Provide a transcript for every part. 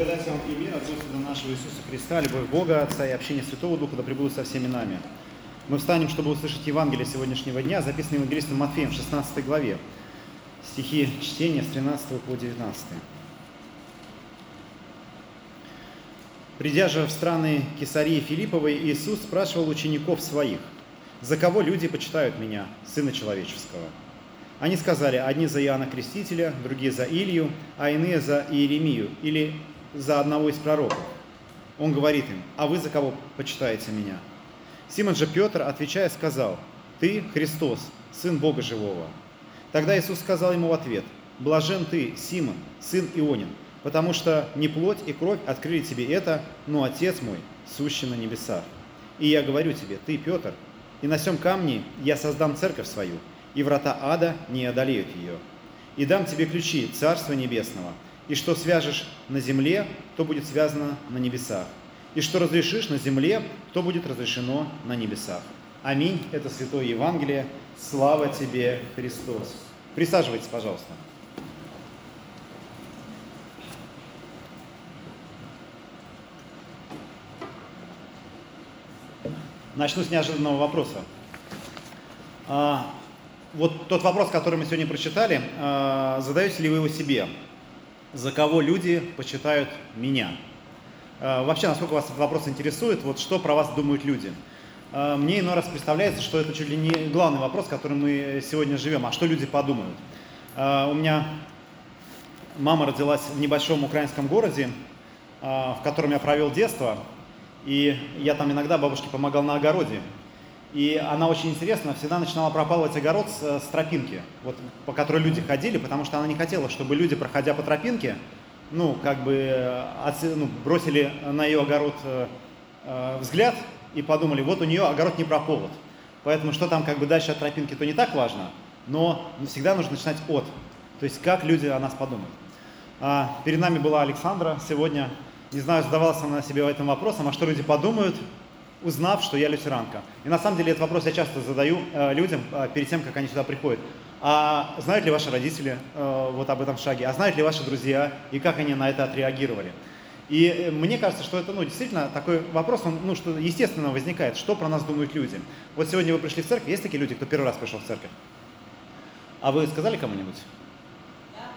Благодать вам и мир от Господа нашего Иисуса Христа, любовь Бога, Отца и общение Святого Духа да пребудут со всеми нами. Мы встанем, чтобы услышать Евангелие сегодняшнего дня, записанное Евангелистом Матфеем в 16 главе. Стихи чтения с 13 по 19. Придя же в страны Кесарии Филипповой, Иисус спрашивал учеников своих, «За кого люди почитают Меня, Сына Человеческого?» Они сказали, одни за Иоанна Крестителя, другие за Илью, а иные за Иеремию или за одного из пророков. Он говорит им, а вы за кого почитаете меня? Симон же Петр, отвечая, сказал, ты Христос, Сын Бога Живого. Тогда Иисус сказал ему в ответ, блажен ты, Симон, сын Ионин, потому что не плоть и кровь открыли тебе это, но Отец мой, сущий на небесах. И я говорю тебе, ты, Петр, и на сем камне я создам церковь свою, и врата ада не одолеют ее. И дам тебе ключи Царства Небесного, и что свяжешь на земле, то будет связано на небесах, и что разрешишь на земле, то будет разрешено на небесах. Аминь. Это Святое Евангелие. Слава тебе, Христос. Присаживайтесь, пожалуйста. Начну с неожиданного вопроса. А, вот тот вопрос, который мы сегодня прочитали, а, задаете ли вы его себе? За кого люди почитают меня? А, вообще, насколько вас этот вопрос интересует, вот что про вас думают люди? А, мне иной раз представляется, что это чуть ли не главный вопрос, которым мы сегодня живем. А что люди подумают? У меня мама родилась в небольшом украинском городе, в котором я провел детство. И я там иногда бабушке помогал на огороде. И она очень интересно всегда начинала пропалывать огород с, с тропинки, вот, по которой люди ходили, потому что она не хотела, чтобы люди, проходя по тропинке, ну, как бы от, ну, бросили на ее огород э, э, взгляд и подумали, вот у нее огород не прополот. Поэтому что там как бы дальше от тропинки, то не так важно, но всегда нужно начинать от. То есть как люди о нас подумают. А, перед нами была Александра сегодня. Не знаю, задавался она себе этим вопросом, а что люди подумают, узнав, что я лютеранка. И на самом деле этот вопрос я часто задаю э, людям э, перед тем, как они сюда приходят. А знают ли ваши родители э, вот об этом шаге? А знают ли ваши друзья? И как они на это отреагировали? И э, мне кажется, что это ну, действительно такой вопрос, он, ну, что естественно возникает, что про нас думают люди. Вот сегодня вы пришли в церковь, есть такие люди, кто первый раз пришел в церковь? А вы сказали кому-нибудь?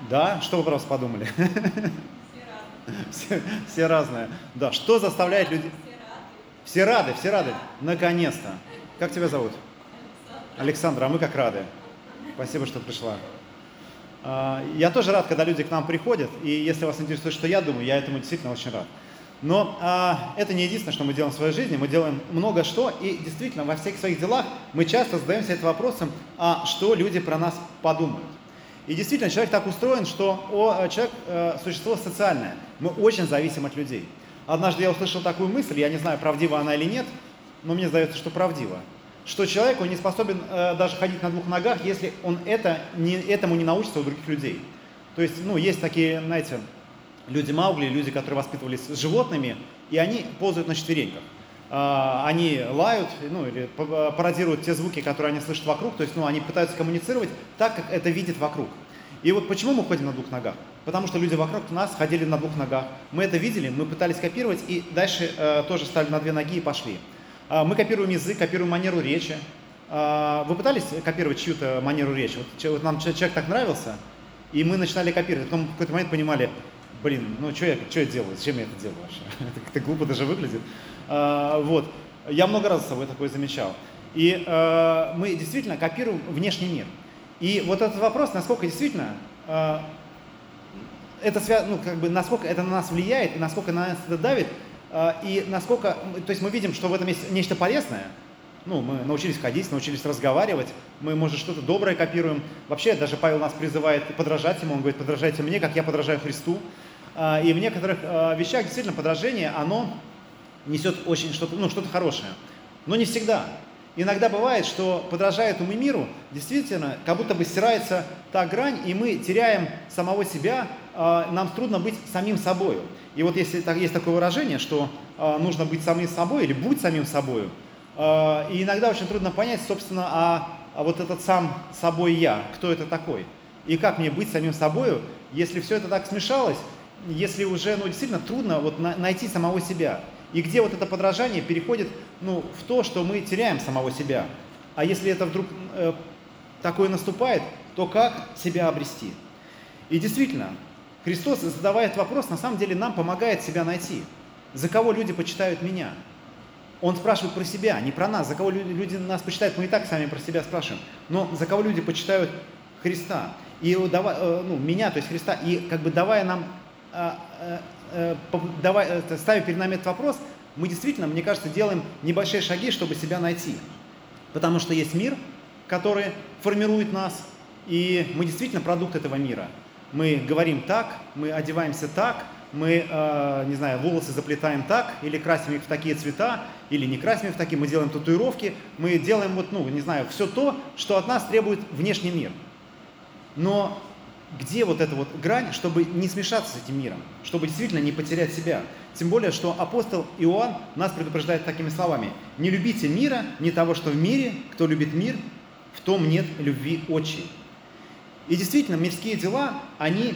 Да. Да? Что вы про вас подумали? Все, все разные. Да, что заставляет людей... Все рады, все рады. Наконец-то. Как тебя зовут? Александра, а мы как рады. Спасибо, что пришла. А, я тоже рад, когда люди к нам приходят, и если вас интересует, что я думаю, я этому действительно очень рад. Но а, это не единственное, что мы делаем в своей жизни, мы делаем много что, и действительно во всех своих делах мы часто задаемся этим вопросом, а что люди про нас подумают. И действительно, человек так устроен, что о, человек э, существо социальное. Мы очень зависим от людей. Однажды я услышал такую мысль, я не знаю, правдива она или нет, но мне сдается, что правдива. Что человек, он не способен э, даже ходить на двух ногах, если он это, не, этому не научится у других людей. То есть, ну, есть такие, знаете, люди Маугли, люди, которые воспитывались с животными, и они ползают на четвереньках. Э, они лают, ну, или пародируют те звуки, которые они слышат вокруг, то есть, ну, они пытаются коммуницировать так, как это видит вокруг. И вот почему мы ходим на двух ногах? Потому что люди вокруг нас ходили на двух ногах. Мы это видели, мы пытались копировать и дальше э, тоже стали на две ноги и пошли. Э, мы копируем язык, копируем манеру речи. Э, вы пытались копировать чью-то манеру речи? Вот, вот нам человек так нравился, и мы начинали копировать. Потом в какой-то момент понимали, блин, ну что я, что я делаю, зачем я это делаю вообще? это глупо даже выглядит. Э, вот. Я много раз с собой такое замечал. И э, мы действительно копируем внешний мир. И вот этот вопрос, насколько действительно э, это связано, ну, как бы, насколько это на нас влияет, и насколько на нас это давит, э, и насколько, то есть мы видим, что в этом есть нечто полезное, ну, мы научились ходить, научились разговаривать, мы, может, что-то доброе копируем. Вообще, даже Павел нас призывает подражать ему, он говорит, подражайте мне, как я подражаю Христу. Э, и в некоторых э, вещах действительно подражение, оно несет очень что-то, ну, что-то хорошее. Но не всегда. Иногда бывает, что подражая этому миру, действительно, как будто бы стирается та грань, и мы теряем самого себя, а, нам трудно быть самим собой. И вот если есть такое выражение, что а, нужно быть самим собой или будь самим собой, а, и иногда очень трудно понять, собственно, а, вот этот сам собой я, кто это такой, и как мне быть самим собой, если все это так смешалось, если уже ну, действительно трудно вот на, найти самого себя. И где вот это подражание переходит ну, в то, что мы теряем самого себя. А если это вдруг э, такое наступает, то как себя обрести? И действительно, Христос, задавая этот вопрос, на самом деле нам помогает себя найти. За кого люди почитают меня? Он спрашивает про себя, не про нас. За кого люди нас почитают, мы и так сами про себя спрашиваем. Но за кого люди почитают Христа? И э, ну, меня, то есть Христа, и как бы давая нам, э, э, давая, ставя перед нами этот вопрос, мы действительно, мне кажется, делаем небольшие шаги, чтобы себя найти. Потому что есть мир, который формирует нас, и мы действительно продукт этого мира. Мы говорим так, мы одеваемся так, мы, э, не знаю, волосы заплетаем так, или красим их в такие цвета, или не красим их в такие, мы делаем татуировки, мы делаем вот, ну, не знаю, все то, что от нас требует внешний мир. Но где вот эта вот грань, чтобы не смешаться с этим миром, чтобы действительно не потерять себя? Тем более, что апостол Иоанн нас предупреждает такими словами. «Не любите мира, не того, что в мире, кто любит мир, в том нет любви отчей». И действительно, мирские дела, они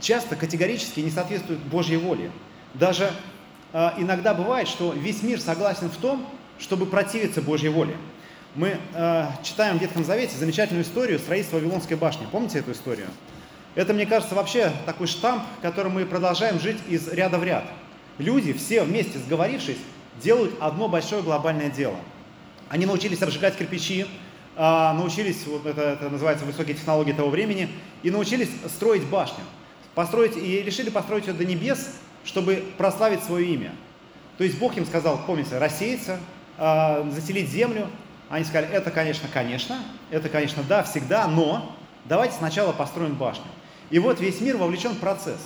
часто категорически не соответствуют Божьей воле. Даже э, иногда бывает, что весь мир согласен в том, чтобы противиться Божьей воле. Мы э, читаем в Ветхом Завете замечательную историю строительства Вавилонской башни. Помните эту историю? Это, мне кажется, вообще такой штамп, которым мы продолжаем жить из ряда в ряд. Люди, все вместе сговорившись, делают одно большое глобальное дело. Они научились обжигать кирпичи, а, научились, вот это, это называется высокие технологии того времени, и научились строить башню. Построить, и решили построить ее до небес, чтобы прославить свое имя. То есть Бог им сказал, помните, рассеяться, а, заселить землю. Они сказали, это, конечно, конечно, это, конечно, да, всегда, но давайте сначала построим башню. И вот весь мир вовлечен в процесс.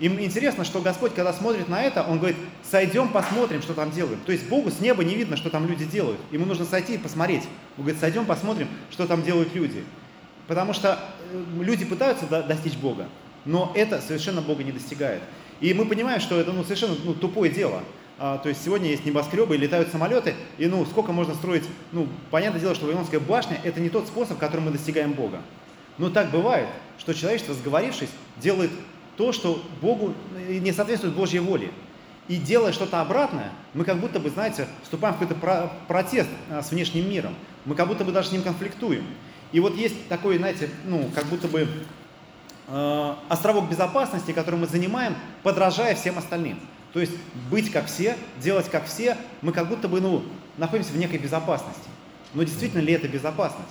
Им интересно, что Господь, когда смотрит на это, Он говорит, сойдем, посмотрим, что там делают. То есть Богу с неба не видно, что там люди делают. Ему нужно сойти и посмотреть. Он говорит, сойдем, посмотрим, что там делают люди. Потому что э, люди пытаются достичь Бога, но это совершенно Бога не достигает. И мы понимаем, что это ну, совершенно ну, тупое дело. А, то есть сегодня есть небоскребы, летают самолеты, и ну сколько можно строить, ну понятное дело, что Вавилонская башня это не тот способ, которым мы достигаем Бога. Но так бывает, что человечество, сговорившись, делает то, что Богу не соответствует Божьей воле. И делая что-то обратное, мы как будто бы, знаете, вступаем в какой-то протест э, с внешним миром. Мы как будто бы даже с ним конфликтуем. И вот есть такой, знаете, ну, как будто бы э, островок безопасности, который мы занимаем, подражая всем остальным. То есть быть как все, делать как все, мы как будто бы, ну, находимся в некой безопасности. Но действительно ли это безопасность?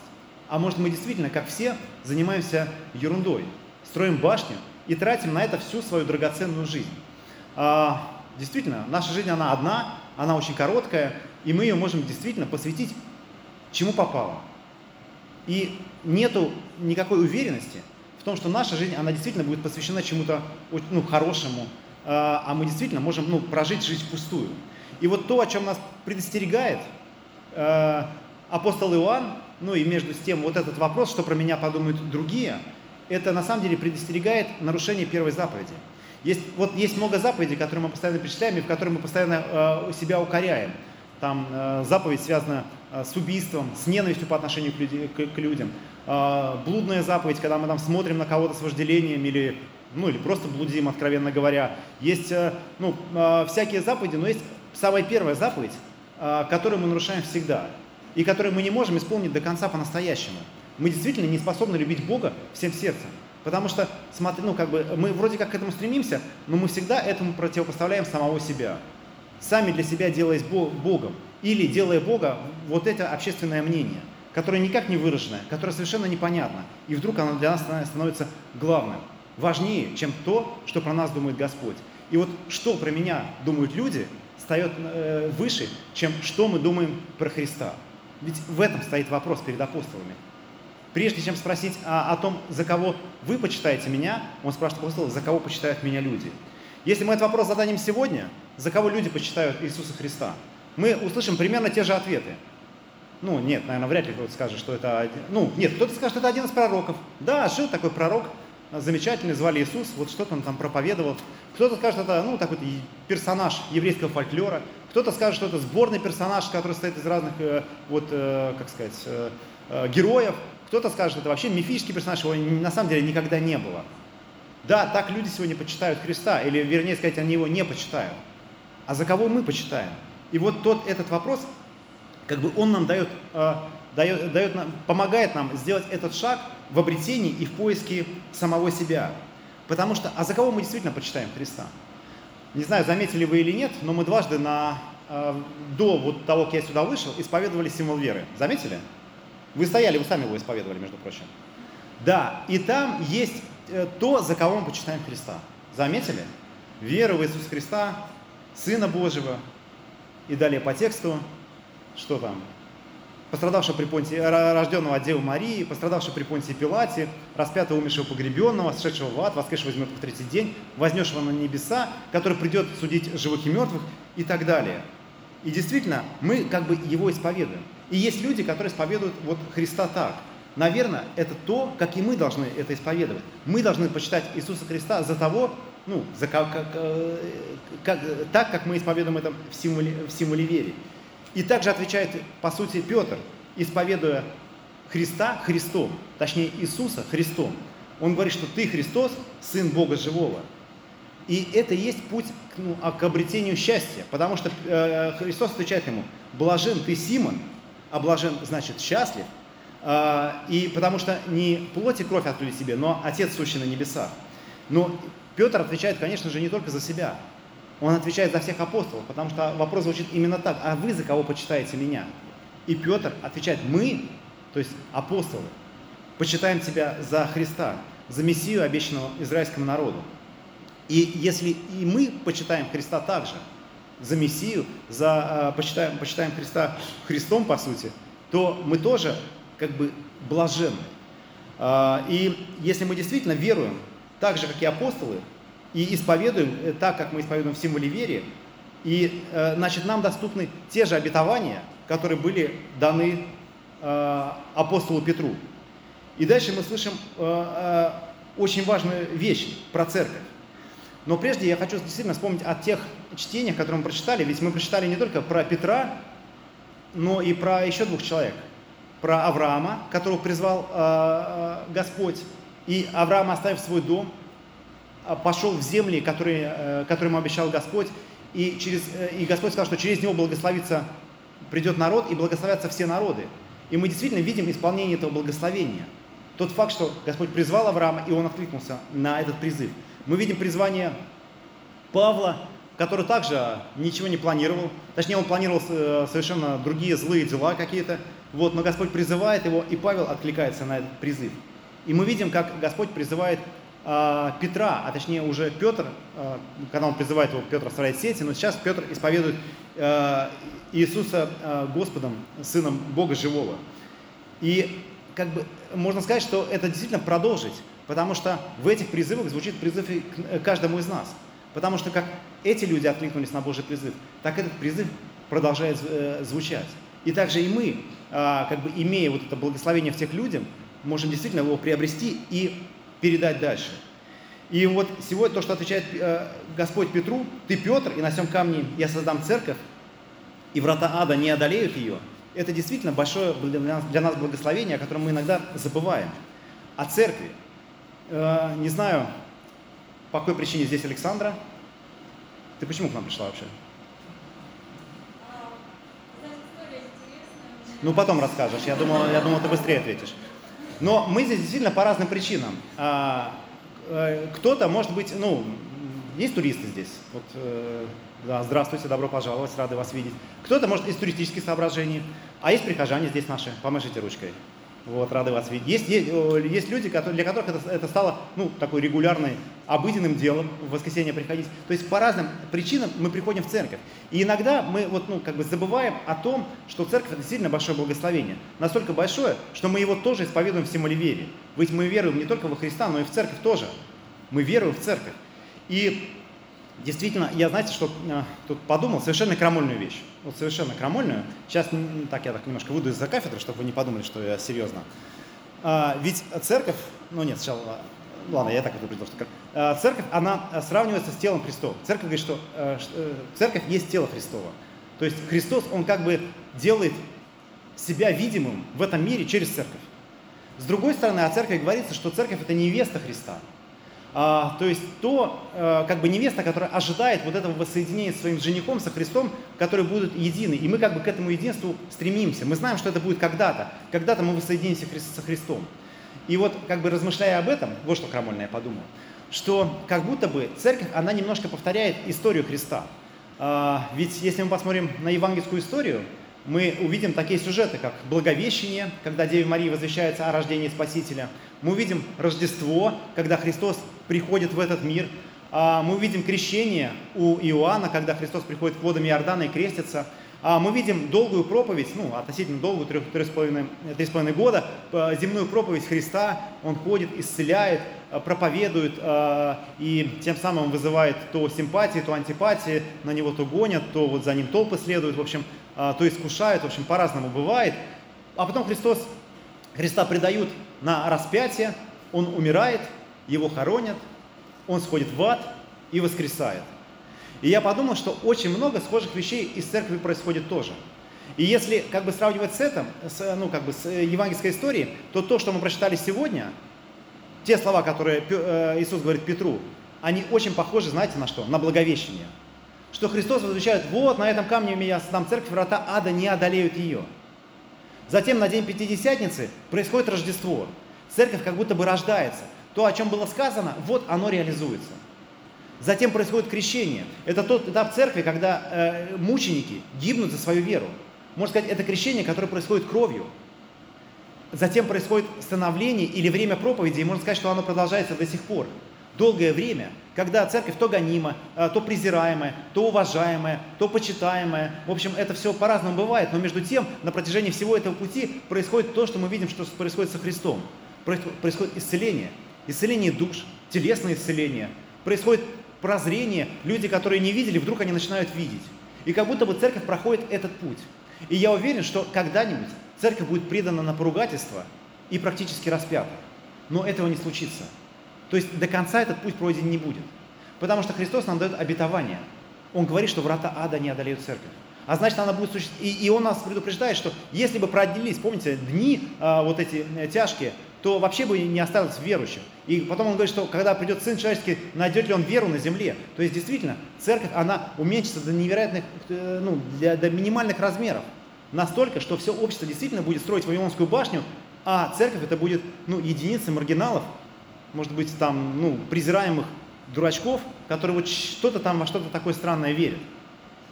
А может мы действительно, как все, занимаемся ерундой, строим башню и тратим на это всю свою драгоценную жизнь. А, действительно, наша жизнь, она одна, она очень короткая, и мы ее можем действительно посвятить чему попало. И нету никакой уверенности в том, что наша жизнь, она действительно будет посвящена чему-то ну, хорошему, а, а мы действительно можем ну, прожить жизнь впустую. И вот то, о чем нас предостерегает э, апостол Иоанн, ну и между тем вот этот вопрос, что про меня подумают другие, это на самом деле предостерегает нарушение первой заповеди. Есть, вот есть много заповедей, которые мы постоянно перечисляем и в которые мы постоянно э, себя укоряем. Там э, заповедь связана э, с убийством, с ненавистью по отношению к, люди, к, к людям. Э, блудная заповедь, когда мы там смотрим на кого-то с вожделением или, ну, или просто блудим, откровенно говоря. Есть э, ну, э, всякие заповеди, но есть самая первая заповедь, э, которую мы нарушаем всегда и которые мы не можем исполнить до конца по-настоящему. Мы действительно не способны любить Бога всем сердцем. Потому что, смотри, ну, как бы, мы вроде как к этому стремимся, но мы всегда этому противопоставляем самого себя. Сами для себя делаясь Богом. Или делая Бога вот это общественное мнение, которое никак не выраженное, которое совершенно непонятно. И вдруг оно для нас становится главным, важнее, чем то, что про нас думает Господь. И вот что про меня думают люди, встает э, выше, чем что мы думаем про Христа. Ведь в этом стоит вопрос перед апостолами. Прежде чем спросить о, о том, за кого вы почитаете меня, он спрашивает апостолов, за кого почитают меня люди. Если мы этот вопрос зададим сегодня, за кого люди почитают Иисуса Христа, мы услышим примерно те же ответы. Ну, нет, наверное, вряд ли кто-то скажет, что это... Ну, нет, кто-то скажет, что это один из пророков. Да, жил такой пророк, замечательный, звали Иисус, вот что-то он там проповедовал. Кто-то скажет, это, ну, такой персонаж еврейского фольклора. Кто-то скажет, что это сборный персонаж, который состоит из разных, э, вот, э, как сказать, э, героев. Кто-то скажет, что это вообще мифический персонаж, его на самом деле никогда не было. Да, так люди сегодня почитают Христа, или вернее сказать, они его не почитают. А за кого мы почитаем? И вот тот этот вопрос, как бы он нам дает, дает, дает помогает нам сделать этот шаг в обретении и в поиске самого себя. Потому что, а за кого мы действительно почитаем Христа? Не знаю, заметили вы или нет, но мы дважды на, э, до вот того, как я сюда вышел, исповедовали символ веры. Заметили? Вы стояли, вы сами его исповедовали, между прочим. Да, и там есть э, то, за кого мы почитаем Христа. Заметили? Вера в Иисуса Христа, Сына Божьего. И далее по тексту, что там? Пострадавшего при Понтии, рожденного от Девы Марии, пострадавшего при Понтии Пилате, распятого, умершего, погребенного, сошедшего в ад, воскресшего возьмет в третий день, вознесшего на небеса, который придет судить живых и мертвых и так далее. И действительно, мы как бы его исповедуем. И есть люди, которые исповедуют вот Христа так. Наверное, это то, как и мы должны это исповедовать. Мы должны почитать Иисуса Христа за того, ну, за как, как, э, как, так, как мы исповедуем это в символе, в символе веры. И также отвечает, по сути, Петр, исповедуя Христа Христом, точнее Иисуса Христом. Он говорит, что ты Христос, Сын Бога Живого. И это и есть путь к, ну, а, к обретению счастья, потому что э, Христос отвечает ему, блажен ты, Симон, а блажен значит счастлив, э, и потому что не плоть и кровь открыли себе, но Отец сущий на небесах. Но Петр отвечает, конечно же, не только за себя, он отвечает за всех апостолов, потому что вопрос звучит именно так, а вы за кого почитаете меня? И Петр отвечает, мы, то есть апостолы, почитаем тебя за Христа, за Мессию, обещанного израильскому народу. И если и мы почитаем Христа также, за Мессию, за, э, почитаем, почитаем Христа Христом, по сути, то мы тоже как бы блаженны. А, и если мы действительно веруем, так же, как и апостолы, и исповедуем э, так, как мы исповедуем в символе веры, и, э, значит, нам доступны те же обетования, которые были даны апостолу Петру. И дальше мы слышим очень важную вещь про церковь. Но прежде я хочу действительно вспомнить о тех чтениях, которые мы прочитали. Ведь мы прочитали не только про Петра, но и про еще двух человек. Про Авраама, которого призвал э, э, Господь. И Авраам, оставив свой дом, э, пошел в земли, которые, э, которые ему обещал Господь. И, через, э, и Господь сказал, что через него благословится, придет народ и благословятся все народы. И мы действительно видим исполнение этого благословения. Тот факт, что Господь призвал Авраама, и он откликнулся на этот призыв – мы видим призвание Павла, который также ничего не планировал. Точнее, он планировал э, совершенно другие злые дела какие-то. Вот, но Господь призывает его, и Павел откликается на этот призыв. И мы видим, как Господь призывает э, Петра, а точнее уже Петр, э, когда он призывает его, Петр оставляет сети, но сейчас Петр исповедует э, Иисуса э, Господом, Сыном Бога Живого. И как бы можно сказать, что это действительно продолжить Потому что в этих призывах звучит призыв к каждому из нас. Потому что как эти люди откликнулись на Божий призыв, так этот призыв продолжает э, звучать. И также и мы, а, как бы имея вот это благословение в тех людях, можем действительно его приобрести и передать дальше. И вот сегодня то, что отвечает э, Господь Петру, ты Петр, и на всем камне я создам церковь, и врата ада не одолеют ее, это действительно большое для нас благословение, о котором мы иногда забываем. О церкви. Э, не знаю, по какой причине здесь Александра. Ты почему к нам пришла вообще? Ну, потом расскажешь. Я думал, я думал, ты быстрее ответишь. Но мы здесь действительно по разным причинам. А, э, кто-то, может быть, ну, есть туристы здесь. Вот, э, да, здравствуйте, добро пожаловать, рады вас видеть. Кто-то, может, из туристических соображений. А есть прихожане здесь наши. Помашите ручкой. Вот, рады вас видеть. Есть, есть, есть люди, которые, для которых это, это стало ну, такой регулярной, обыденным делом в воскресенье приходить. То есть по разным причинам мы приходим в церковь. И иногда мы вот, ну, как бы забываем о том, что церковь это действительно большое благословение. Настолько большое, что мы его тоже исповедуем в символе. Ведь мы веруем не только во Христа, но и в церковь тоже. Мы веруем в церковь. И действительно, я, знаете, что э, тут подумал, совершенно крамольную вещь. Вот совершенно крамольную. Сейчас, так я так немножко выйду из-за кафедры, чтобы вы не подумали, что я серьезно. А, ведь церковь, ну нет, сначала, ладно, я так это предположил, что а, церковь, она сравнивается с телом Христова. Церковь говорит, что э, э, церковь есть тело Христова. То есть Христос, он как бы делает себя видимым в этом мире через церковь. С другой стороны, о церкви говорится, что церковь это невеста Христа. А, то есть то, а, как бы невеста, которая ожидает вот этого воссоединения с своим женихом, со Христом, которые будут едины. И мы как бы к этому единству стремимся. Мы знаем, что это будет когда-то. Когда-то мы воссоединимся со Христом. И вот как бы размышляя об этом, вот что крамольно я подумал, что как будто бы церковь, она немножко повторяет историю Христа. А, ведь если мы посмотрим на евангельскую историю, мы увидим такие сюжеты, как Благовещение, когда Деве Марии возвещается о рождении Спасителя. Мы увидим Рождество, когда Христос приходит в этот мир. А, мы увидим крещение у Иоанна, когда Христос приходит к водам Иордана и крестится. А, мы видим долгую проповедь, ну, относительно долгую, три с половиной, года, земную проповедь Христа. Он ходит, исцеляет, а, проповедует и тем самым вызывает то симпатии, то антипатии, на него то гонят, то вот за ним толпы следуют, в общем, то искушают, в общем, по-разному бывает. А потом Христос, Христа предают на распятие, он умирает – его хоронят, он сходит в ад и воскресает. И я подумал, что очень много схожих вещей из церкви происходит тоже. И если как бы сравнивать с этим, с, ну как бы с э, евангельской историей, то то, что мы прочитали сегодня, те слова, которые э, Иисус говорит Петру, они очень похожи, знаете, на что? На благовещение. Что Христос возвещает, вот на этом камне я создам церковь, врата ада не одолеют ее. Затем на день Пятидесятницы происходит Рождество. Церковь как будто бы рождается – то, о чем было сказано, вот оно реализуется. Затем происходит крещение. Это тот этап церкви, когда э, мученики гибнут за свою веру. Можно сказать, это крещение, которое происходит кровью. Затем происходит становление или время проповеди, и можно сказать, что оно продолжается до сих пор. Долгое время, когда церковь то гонима, э, то презираемая, то уважаемая, то почитаемая. В общем, это все по-разному бывает, но между тем на протяжении всего этого пути происходит то, что мы видим, что происходит со Христом. Происходит исцеление, исцеление душ, телесное исцеление, происходит прозрение, люди, которые не видели, вдруг они начинают видеть. И как будто бы церковь проходит этот путь. И я уверен, что когда-нибудь церковь будет предана на поругательство и практически распята. Но этого не случится. То есть до конца этот путь пройден не будет. Потому что Христос нам дает обетование. Он говорит, что врата ада не одолеют церковь. А значит, она будет существовать. И, и он нас предупреждает, что если бы продлились, помните, дни а, вот эти э, тяжкие, то вообще бы не осталось верующих. И потом он говорит, что когда придет Сын Человеческий, найдет ли он веру на земле. То есть действительно, церковь, она уменьшится до невероятных, э, ну, для, до минимальных размеров. Настолько, что все общество действительно будет строить Вавилонскую башню, а церковь это будет ну, единицы маргиналов, может быть, там, ну, презираемых дурачков, которые вот что-то там во что-то такое странное верят.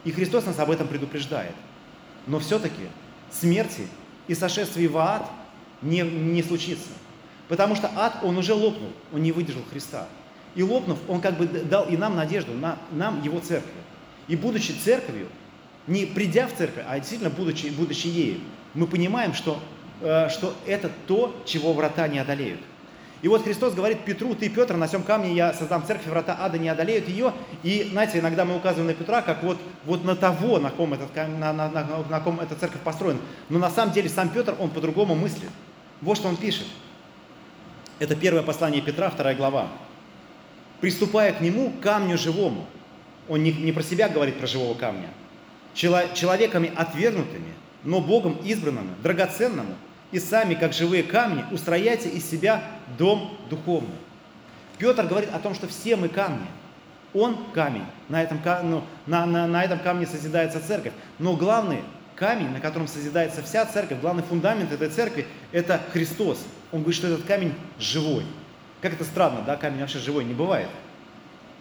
И Христос нас об этом предупреждает. Но все-таки смерти и сошествия в ад – не, не случится. Потому что ад, он уже лопнул, он не выдержал Христа. И лопнув, он как бы дал и нам надежду, на, нам его церковь. И будучи церковью, не придя в церковь, а действительно будучи, будучи ею, мы понимаем, что, э, что это то, чего врата не одолеют. И вот Христос говорит Петру, ты, Петр, на всем камне я создам церковь, врата ада не одолеют ее. И, знаете, иногда мы указываем на Петра, как вот, вот на того, на ком, этот, на, на, на, на ком эта церковь построена. Но на самом деле сам Петр, он по-другому мыслит. Вот что он пишет. Это первое послание Петра, вторая глава. «Приступая к нему, камню живому». Он не, не про себя говорит, про живого камня. «Человеками отвергнутыми, но Богом избранными, драгоценному, и сами, как живые камни, устрояйте из себя дом духовный». Петр говорит о том, что все мы камни. Он камень, на этом, ну, на, на, на этом камне созидается церковь. Но главный камень, на котором созидается вся церковь, главный фундамент этой церкви – это Христос. Он говорит, что этот камень живой. Как это странно, да, камень вообще живой не бывает.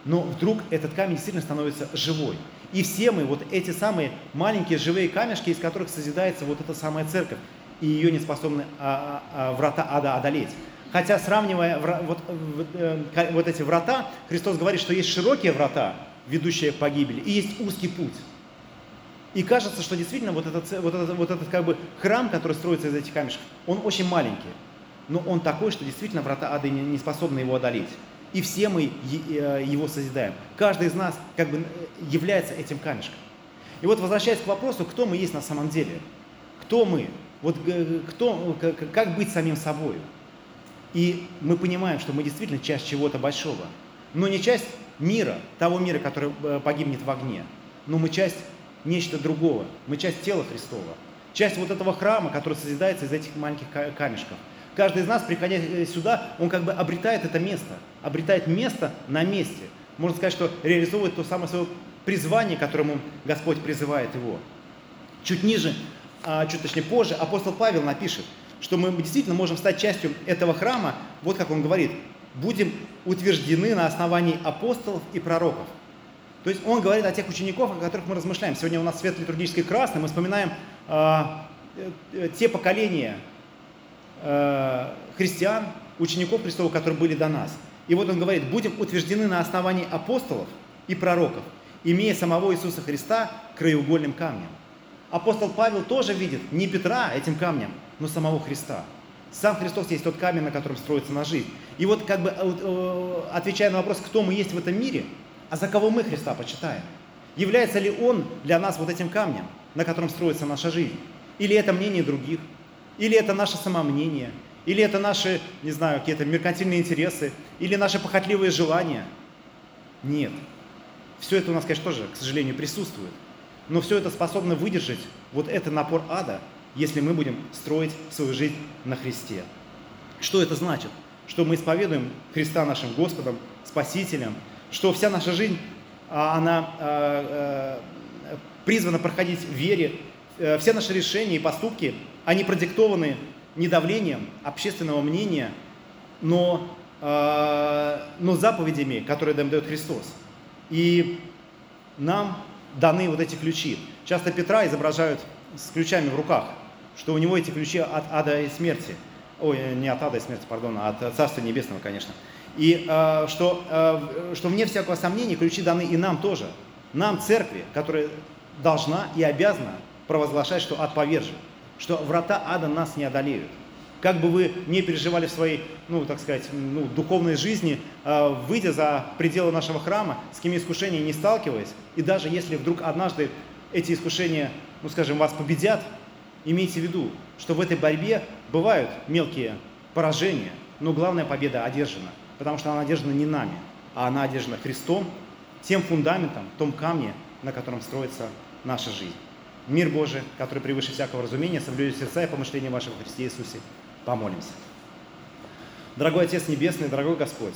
Но вдруг этот камень действительно становится живой. И все мы, вот эти самые маленькие живые камешки, из которых созидается вот эта самая церковь, и ее не способны а, а, а, врата ада одолеть. Хотя сравнивая вот, э, вот эти врата, Христос говорит, что есть широкие врата, ведущие к погибели, и есть узкий путь. И кажется, что действительно вот этот, вот этот, вот этот как бы храм, который строится из этих камешков, он очень маленький. Но он такой, что действительно врата ада не, не способны его одолеть. И все мы э, его созидаем. Каждый из нас как бы является этим камешком. И вот возвращаясь к вопросу, кто мы есть на самом деле. Кто мы? Вот э, кто, как быть самим собой? И мы понимаем, что мы действительно часть чего-то большого. Но не часть мира, того мира, который э, погибнет в огне. Но мы часть нечто другого. Мы часть тела Христова. Часть вот этого храма, который созидается из этих маленьких камешков. Каждый из нас, приходя сюда, он как бы обретает это место, обретает место на месте. Можно сказать, что реализовывает то самое свое призвание, которому Господь призывает его. Чуть ниже, а, чуть точнее позже, апостол Павел напишет, что мы действительно можем стать частью этого храма, вот как он говорит, будем утверждены на основании апостолов и пророков. То есть он говорит о тех учеников, о которых мы размышляем. Сегодня у нас свет литургический красный, мы вспоминаем э, э, те поколения э, христиан, учеников Христова, которые были до нас. И вот он говорит, будем утверждены на основании апостолов и пророков, имея самого Иисуса Христа краеугольным камнем. Апостол Павел тоже видит не Петра этим камнем, но самого Христа. Сам Христос есть тот камень, на котором строится на жизнь. И вот как бы э, э, отвечая на вопрос, кто мы есть в этом мире, а за кого мы Христа почитаем? Является ли Он для нас вот этим камнем, на котором строится наша жизнь? Или это мнение других? Или это наше самомнение? Или это наши, не знаю, какие-то меркантильные интересы? Или наши похотливые желания? Нет. Все это у нас, конечно, тоже, к сожалению, присутствует. Но все это способно выдержать вот этот напор ада, если мы будем строить свою жизнь на Христе. Что это значит? Что мы исповедуем Христа нашим Господом, Спасителем, что вся наша жизнь, а, она а, а, призвана проходить в вере, э, все наши решения и поступки, они продиктованы не давлением общественного мнения, но, но заповедями, которые нам дает Христос. И нам даны вот эти ключи. Часто Петра изображают с ключами в руках, что у него эти ключи от ада и смерти. Ой, не от ада и смерти, пардон, а от Царства Небесного, конечно. И э, что, э, что вне всякого сомнения ключи даны и нам тоже. Нам, церкви, которая должна и обязана провозглашать, что ад повержен, что врата ада нас не одолеют. Как бы вы не переживали в своей, ну, так сказать, ну, духовной жизни, э, выйдя за пределы нашего храма, с какими искушениями не сталкиваясь, и даже если вдруг однажды эти искушения, ну, скажем, вас победят, имейте в виду, что в этой борьбе бывают мелкие поражения, но главная победа одержана, потому что она одержана не нами, а она одержана Христом, тем фундаментом, том камне, на котором строится наша жизнь. Мир Божий, который превыше всякого разумения, соблюдет сердца и помышления вашего в Христе Иисусе. Помолимся. Дорогой Отец Небесный, дорогой Господь,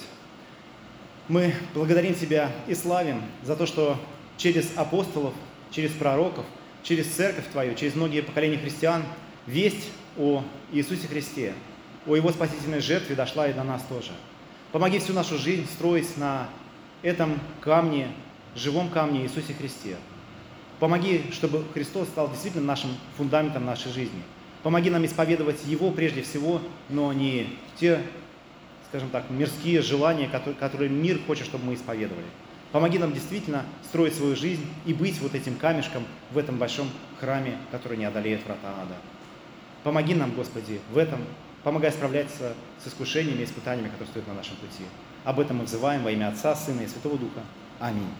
мы благодарим Тебя и славим за то, что через апостолов, через пророков, через церковь Твою, через многие поколения христиан весть о Иисусе Христе, о Его спасительной жертве дошла и до нас тоже. Помоги всю нашу жизнь строить на этом камне, живом камне Иисусе Христе. Помоги, чтобы Христос стал действительно нашим фундаментом нашей жизни – Помоги нам исповедовать Его прежде всего, но не те, скажем так, мирские желания, которые, мир хочет, чтобы мы исповедовали. Помоги нам действительно строить свою жизнь и быть вот этим камешком в этом большом храме, который не одолеет врата ада. Помоги нам, Господи, в этом, помогай справляться с искушениями и испытаниями, которые стоят на нашем пути. Об этом мы взываем во имя Отца, Сына и Святого Духа. Аминь.